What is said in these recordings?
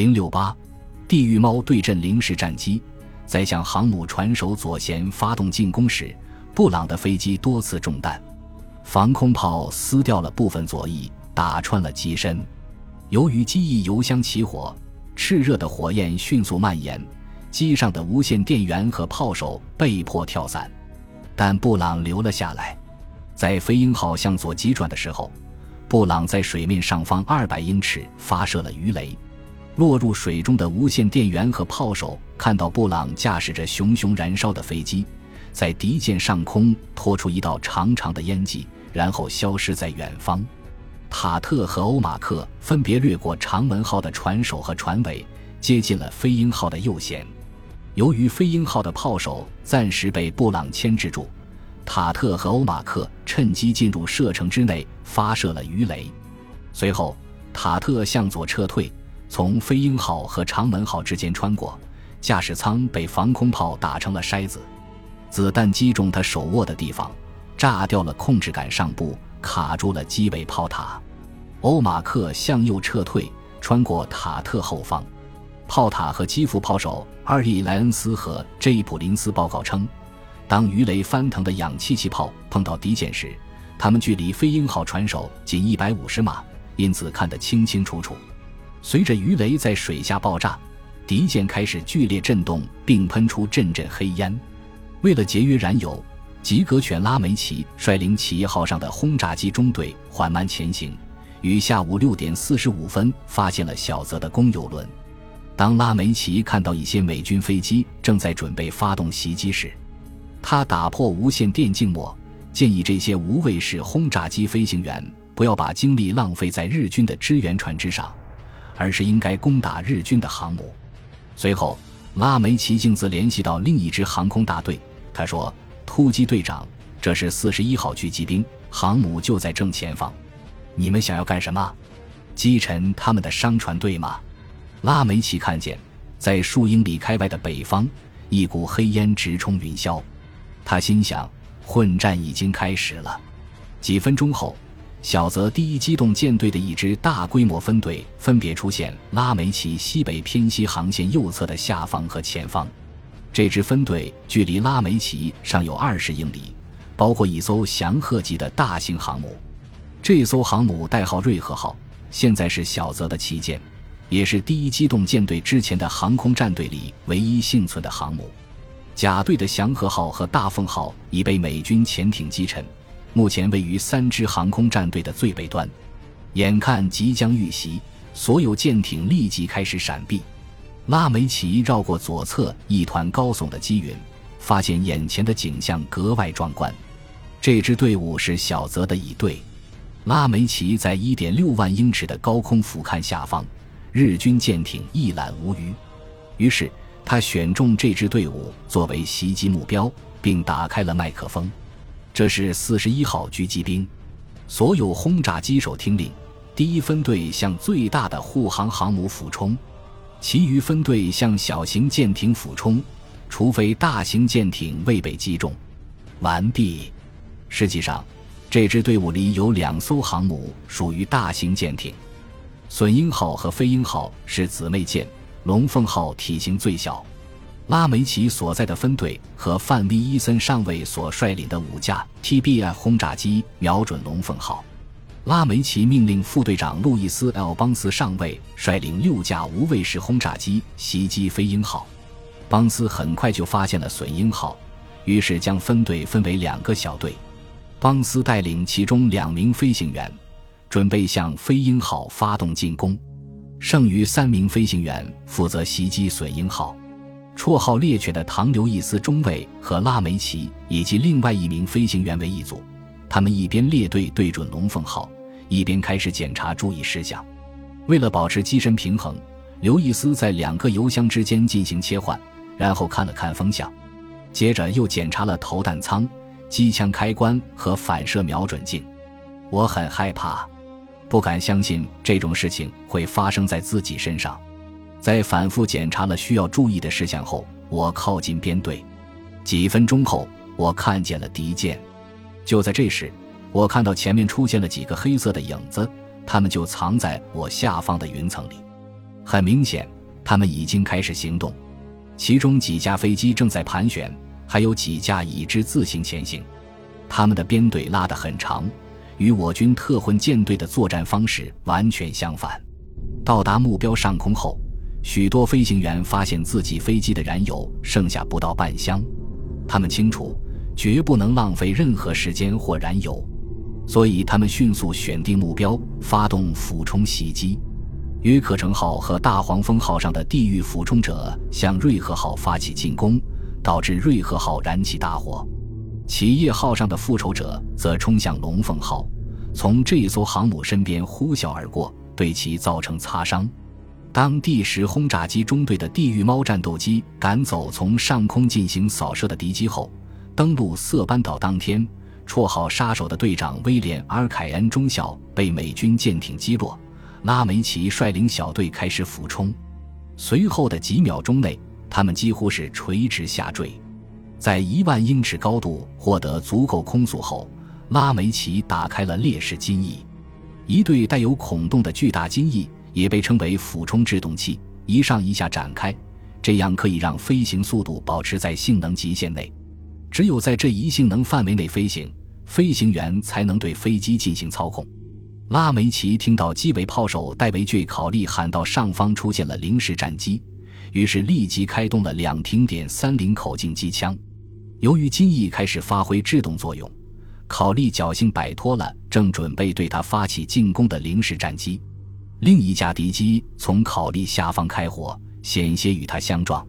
零六八，地狱猫对阵零式战机，在向航母船首左舷发动进攻时，布朗的飞机多次中弹，防空炮撕掉了部分左翼，打穿了机身。由于机翼油箱起火，炽热的火焰迅速蔓延，机上的无线电源和炮手被迫跳伞，但布朗留了下来。在飞鹰号向左急转的时候，布朗在水面上方二百英尺发射了鱼雷。落入水中的无线电源和炮手看到布朗驾驶着熊熊燃烧的飞机，在敌舰上空拖出一道长长的烟迹，然后消失在远方。塔特和欧马克分别掠过长门号的船首和船尾，接近了飞鹰号的右舷。由于飞鹰号的炮手暂时被布朗牵制住，塔特和欧马克趁机进入射程之内，发射了鱼雷。随后，塔特向左撤退。从飞鹰号和长门号之间穿过，驾驶舱被防空炮打成了筛子，子弹击中他手握的地方，炸掉了控制杆上部，卡住了机尾炮塔。欧马克向右撤退，穿过塔特后方，炮塔和基辅炮手阿利莱恩斯和 J 普林斯报告称，当鱼雷翻腾的氧气气炮碰到敌舰时，他们距离飞鹰号船首仅一百五十码，因此看得清清楚楚。随着鱼雷在水下爆炸，敌舰开始剧烈震动，并喷出阵阵黑烟。为了节约燃油，吉格犬拉梅奇率领企业号上的轰炸机中队缓慢前行，于下午六点四十五分发现了小泽的公油轮。当拉梅奇看到一些美军飞机正在准备发动袭击时，他打破无线电静默，建议这些无畏式轰炸机飞行员不要把精力浪费在日军的支援船只上。而是应该攻打日军的航母。随后，拉梅奇径自联系到另一支航空大队。他说：“突击队长，这是四十一号狙击兵，航母就在正前方。你们想要干什么？击沉他们的商船队吗？”拉梅奇看见，在数英里开外的北方，一股黑烟直冲云霄。他心想：混战已经开始了。几分钟后。小泽第一机动舰队的一支大规模分队分别出现拉梅奇西北偏西航线右侧的下方和前方。这支分队距离拉梅奇尚有二十英里，包括一艘翔鹤级的大型航母。这艘航母代号“瑞鹤号”，现在是小泽的旗舰，也是第一机动舰队之前的航空战队里唯一幸存的航母。甲队的翔鹤号和大凤号已被美军潜艇击沉。目前位于三支航空战队的最北端，眼看即将遇袭，所有舰艇立即开始闪避。拉梅奇绕过左侧一团高耸的积云，发现眼前的景象格外壮观。这支队伍是小泽的乙队。拉梅奇在一点六万英尺的高空俯瞰下方，日军舰艇一览无余。于是他选中这支队伍作为袭击目标，并打开了麦克风。这是四十一号狙击兵，所有轰炸机手听令：第一分队向最大的护航航母俯冲，其余分队向小型舰艇俯冲，除非大型舰艇未被击中。完毕。实际上，这支队伍里有两艘航母属于大型舰艇，隼鹰号和飞鹰号是姊妹舰，龙凤号体型最小。拉梅奇所在的分队和范威伊森上尉所率领的五架 TBI 轰炸机瞄准“龙凤号”。拉梅奇命令副队长路易斯 ·L· 邦斯上尉率领六架无畏式轰炸机袭击“飞鹰号”。邦斯很快就发现了“隼鹰号”，于是将分队分为两个小队。邦斯带领其中两名飞行员，准备向“飞鹰号”发动进攻，剩余三名飞行员负责袭击“隼鹰号”。绰号“猎犬”的唐·刘易斯中尉和拉梅奇以及另外一名飞行员为一组，他们一边列队对准“龙凤号”，一边开始检查注意事项。为了保持机身平衡，刘易斯在两个油箱之间进行切换，然后看了看风向，接着又检查了投弹舱、机枪开关和反射瞄准镜。我很害怕，不敢相信这种事情会发生在自己身上。在反复检查了需要注意的事项后，我靠近编队。几分钟后，我看见了敌舰。就在这时，我看到前面出现了几个黑色的影子，他们就藏在我下方的云层里。很明显，他们已经开始行动。其中几架飞机正在盘旋，还有几架已知自行前行。他们的编队拉得很长，与我军特混舰队的作战方式完全相反。到达目标上空后，许多飞行员发现自己飞机的燃油剩下不到半箱，他们清楚绝不能浪费任何时间或燃油，所以他们迅速选定目标，发动俯冲袭击。约克城号和大黄蜂号上的地狱俯冲者向瑞和号发起进攻，导致瑞和号燃起大火。企业号上的复仇者则冲向龙凤号，从这艘航母身边呼啸而过，对其造成擦伤。当第十轰炸机中队的地狱猫战斗机赶走从上空进行扫射的敌机后，登陆色班岛当天，绰号“杀手”的队长威廉·阿尔凯恩中校被美军舰艇击落。拉梅奇率领小队开始俯冲，随后的几秒钟内，他们几乎是垂直下坠。在一万英尺高度获得足够空速后，拉梅奇打开了烈士襟翼，一对带有孔洞的巨大襟翼也被称为俯冲制动器，一上一下展开，这样可以让飞行速度保持在性能极限内。只有在这一性能范围内飞行，飞行员才能对飞机进行操控。拉梅奇听到机尾炮手戴维·考利喊到上方出现了零式战机，于是立即开动了两挺点三零口径机枪。由于机翼开始发挥制动作用，考利侥幸摆脱了正准备对他发起进攻的零式战机。另一架敌机从考利下方开火，险些与他相撞。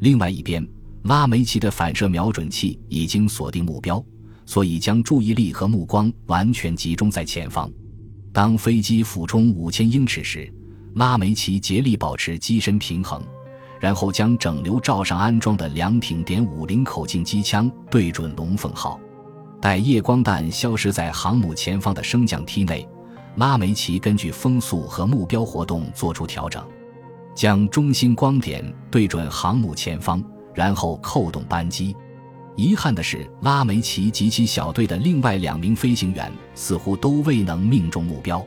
另外一边，拉梅奇的反射瞄准器已经锁定目标，所以将注意力和目光完全集中在前方。当飞机俯冲五千英尺时，拉梅奇竭力保持机身平衡，然后将整流罩上安装的两挺点五零口径机枪对准龙凤号。待夜光弹消失在航母前方的升降梯内，拉梅奇根据风速和目标活动做出调整，将中心光点对准航母前方，然后扣动扳机。遗憾的是，拉梅奇及其小队的另外两名飞行员似乎都未能命中目标。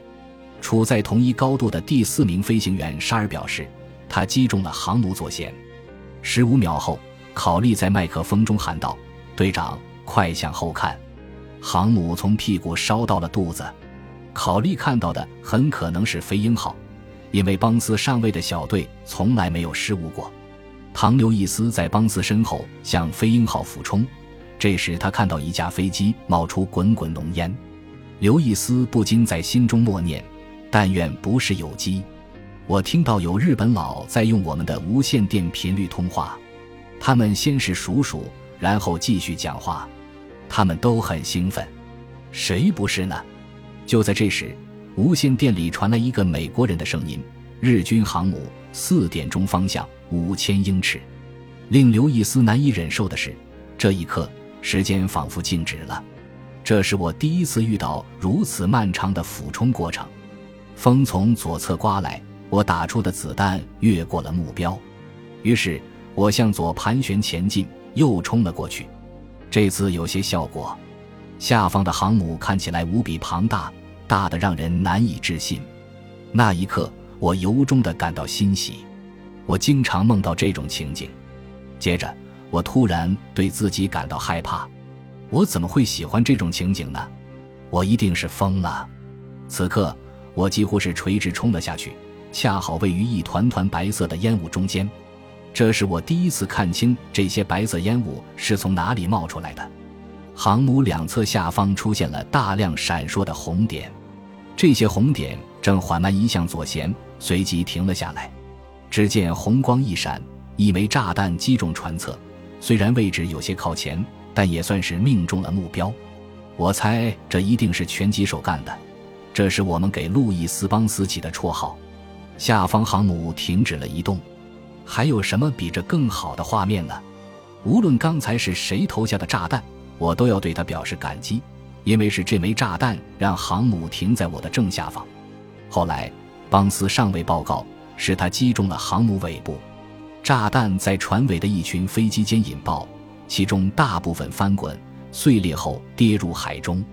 处在同一高度的第四名飞行员沙尔表示，他击中了航母左舷。十五秒后，考利在麦克风中喊道：“队长，快向后看！航母从屁股烧到了肚子。”考利看到的很可能是飞鹰号，因为邦斯上尉的小队从来没有失误过。唐刘易斯在邦斯身后向飞鹰号俯冲，这时他看到一架飞机冒出滚滚浓烟，刘易斯不禁在心中默念：“但愿不是有机。”我听到有日本佬在用我们的无线电频率通话，他们先是数数，然后继续讲话，他们都很兴奋。谁不是呢？就在这时，无线电里传来一个美国人的声音：“日军航母四点钟方向。”五千英尺，令刘易斯难以忍受的是，这一刻时间仿佛静止了。这是我第一次遇到如此漫长的俯冲过程。风从左侧刮来，我打出的子弹越过了目标，于是我向左盘旋前进，又冲了过去。这次有些效果。下方的航母看起来无比庞大，大的让人难以置信。那一刻，我由衷的感到欣喜。我经常梦到这种情景，接着我突然对自己感到害怕。我怎么会喜欢这种情景呢？我一定是疯了。此刻我几乎是垂直冲了下去，恰好位于一团团白色的烟雾中间。这是我第一次看清这些白色烟雾是从哪里冒出来的。航母两侧下方出现了大量闪烁的红点，这些红点正缓慢移向左舷，随即停了下来。只见红光一闪，一枚炸弹击中船侧，虽然位置有些靠前，但也算是命中了目标。我猜这一定是拳击手干的，这是我们给路易斯·邦斯起的绰号。下方航母停止了移动，还有什么比这更好的画面呢？无论刚才是谁投下的炸弹，我都要对他表示感激，因为是这枚炸弹让航母停在我的正下方。后来，邦斯上尉报告。使他击中了航母尾部，炸弹在船尾的一群飞机间引爆，其中大部分翻滚碎裂后跌入海中。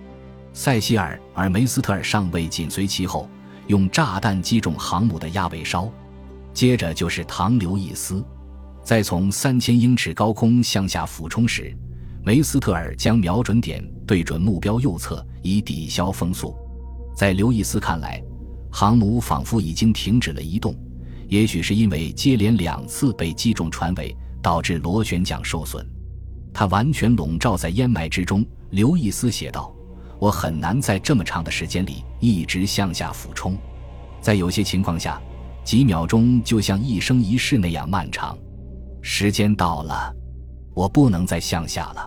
塞西尔·尔梅斯特尔上尉紧随其后，用炸弹击中航母的鸭尾梢。接着就是唐刘易斯，在从三千英尺高空向下俯冲时，梅斯特尔将瞄准点对准目标右侧，以抵消风速。在刘易斯看来，航母仿佛已经停止了移动，也许是因为接连两次被击中船尾，导致螺旋桨受损。它完全笼罩在烟霾之中。刘易斯写道：“我很难在这么长的时间里一直向下俯冲，在有些情况下。”几秒钟就像一生一世那样漫长，时间到了，我不能再向下了，